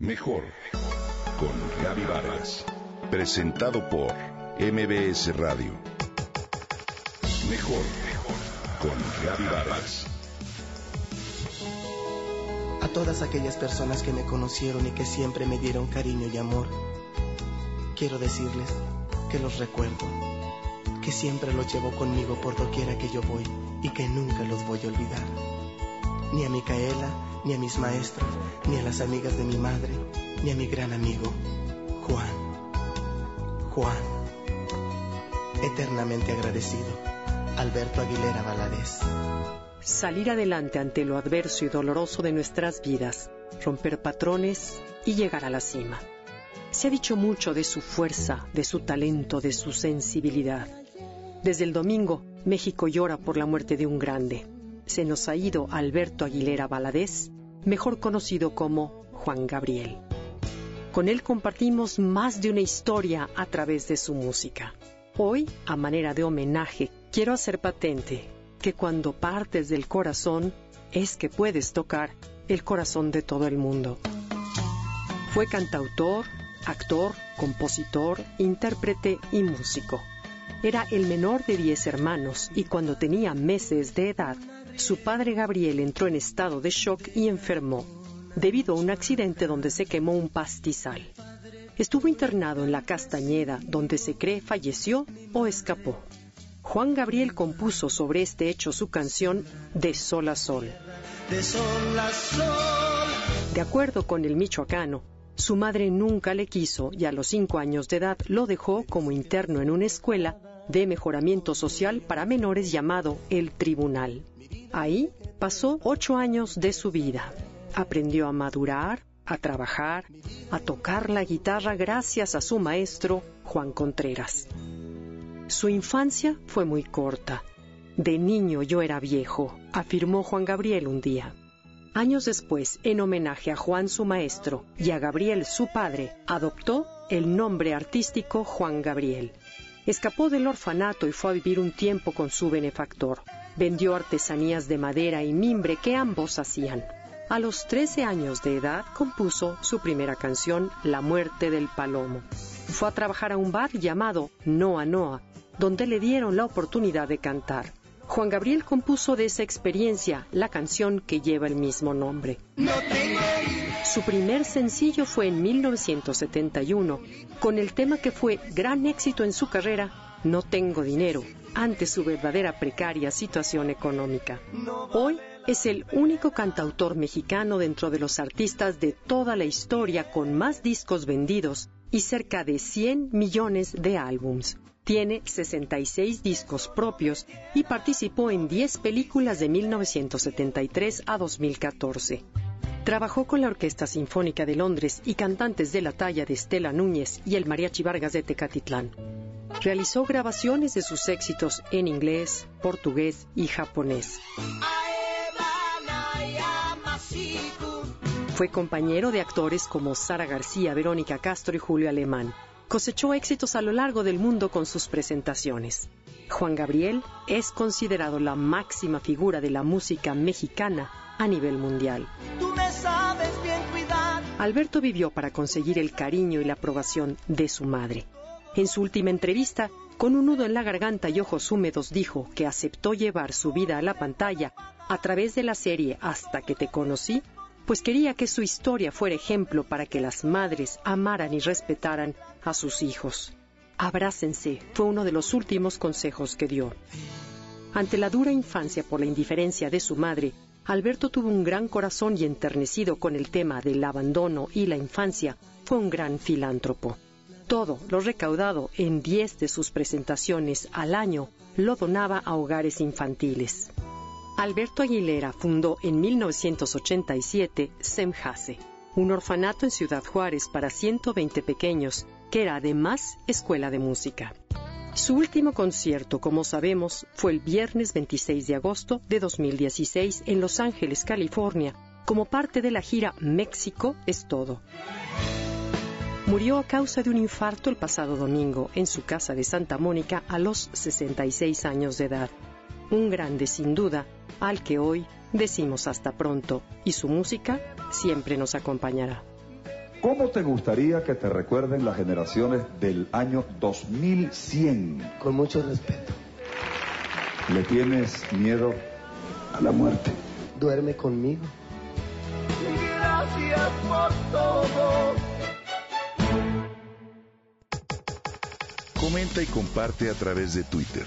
Mejor con Gaby Vargas. Presentado por MBS Radio. Mejor con Gaby Vargas. A todas aquellas personas que me conocieron y que siempre me dieron cariño y amor, quiero decirles que los recuerdo, que siempre los llevo conmigo por doquiera que yo voy y que nunca los voy a olvidar. Ni a Micaela, ni a mis maestros, ni a las amigas de mi madre, ni a mi gran amigo, Juan. Juan. Eternamente agradecido. Alberto Aguilera Valadez. Salir adelante ante lo adverso y doloroso de nuestras vidas, romper patrones y llegar a la cima. Se ha dicho mucho de su fuerza, de su talento, de su sensibilidad. Desde el domingo, México llora por la muerte de un grande. Se nos ha ido Alberto Aguilera Valadez, mejor conocido como Juan Gabriel. Con él compartimos más de una historia a través de su música. Hoy, a manera de homenaje, quiero hacer patente que cuando partes del corazón es que puedes tocar el corazón de todo el mundo. Fue cantautor, actor, compositor, intérprete y músico. Era el menor de diez hermanos y cuando tenía meses de edad, su padre Gabriel entró en estado de shock y enfermó, debido a un accidente donde se quemó un pastizal. Estuvo internado en la Castañeda, donde se cree falleció o escapó. Juan Gabriel compuso sobre este hecho su canción De Sol a Sol. De sol a sol. De acuerdo con el michoacano, su madre nunca le quiso y a los cinco años de edad lo dejó como interno en una escuela de mejoramiento social para menores llamado El Tribunal. Ahí pasó ocho años de su vida. Aprendió a madurar, a trabajar, a tocar la guitarra gracias a su maestro Juan Contreras. Su infancia fue muy corta. De niño yo era viejo, afirmó Juan Gabriel un día. Años después, en homenaje a Juan su maestro y a Gabriel su padre, adoptó el nombre artístico Juan Gabriel. Escapó del orfanato y fue a vivir un tiempo con su benefactor. Vendió artesanías de madera y mimbre que ambos hacían. A los 13 años de edad compuso su primera canción, La muerte del palomo. Fue a trabajar a un bar llamado Noa Noa, donde le dieron la oportunidad de cantar. Juan Gabriel compuso de esa experiencia la canción que lleva el mismo nombre. Su primer sencillo fue en 1971, con el tema que fue gran éxito en su carrera, No tengo dinero, ante su verdadera precaria situación económica. Hoy es el único cantautor mexicano dentro de los artistas de toda la historia con más discos vendidos y cerca de 100 millones de álbums. Tiene 66 discos propios y participó en 10 películas de 1973 a 2014. Trabajó con la Orquesta Sinfónica de Londres y cantantes de la talla de Estela Núñez y el Mariachi Vargas de Tecatitlán. Realizó grabaciones de sus éxitos en inglés, portugués y japonés. Fue compañero de actores como Sara García, Verónica Castro y Julio Alemán cosechó éxitos a lo largo del mundo con sus presentaciones. Juan Gabriel es considerado la máxima figura de la música mexicana a nivel mundial. Alberto vivió para conseguir el cariño y la aprobación de su madre. En su última entrevista, con un nudo en la garganta y ojos húmedos, dijo que aceptó llevar su vida a la pantalla a través de la serie Hasta que te conocí pues quería que su historia fuera ejemplo para que las madres amaran y respetaran a sus hijos. Abrácense fue uno de los últimos consejos que dio. Ante la dura infancia por la indiferencia de su madre, Alberto tuvo un gran corazón y enternecido con el tema del abandono y la infancia, fue un gran filántropo. Todo lo recaudado en 10 de sus presentaciones al año lo donaba a hogares infantiles. Alberto Aguilera fundó en 1987 Semjase, un orfanato en Ciudad Juárez para 120 pequeños, que era además escuela de música. Su último concierto, como sabemos, fue el viernes 26 de agosto de 2016 en Los Ángeles, California, como parte de la gira México es todo. Murió a causa de un infarto el pasado domingo en su casa de Santa Mónica a los 66 años de edad. Un grande sin duda, al que hoy decimos hasta pronto y su música siempre nos acompañará. ¿Cómo te gustaría que te recuerden las generaciones del año 2100? Con mucho respeto. ¿Le tienes miedo a la muerte? Duerme conmigo. Gracias por todo. Comenta y comparte a través de Twitter.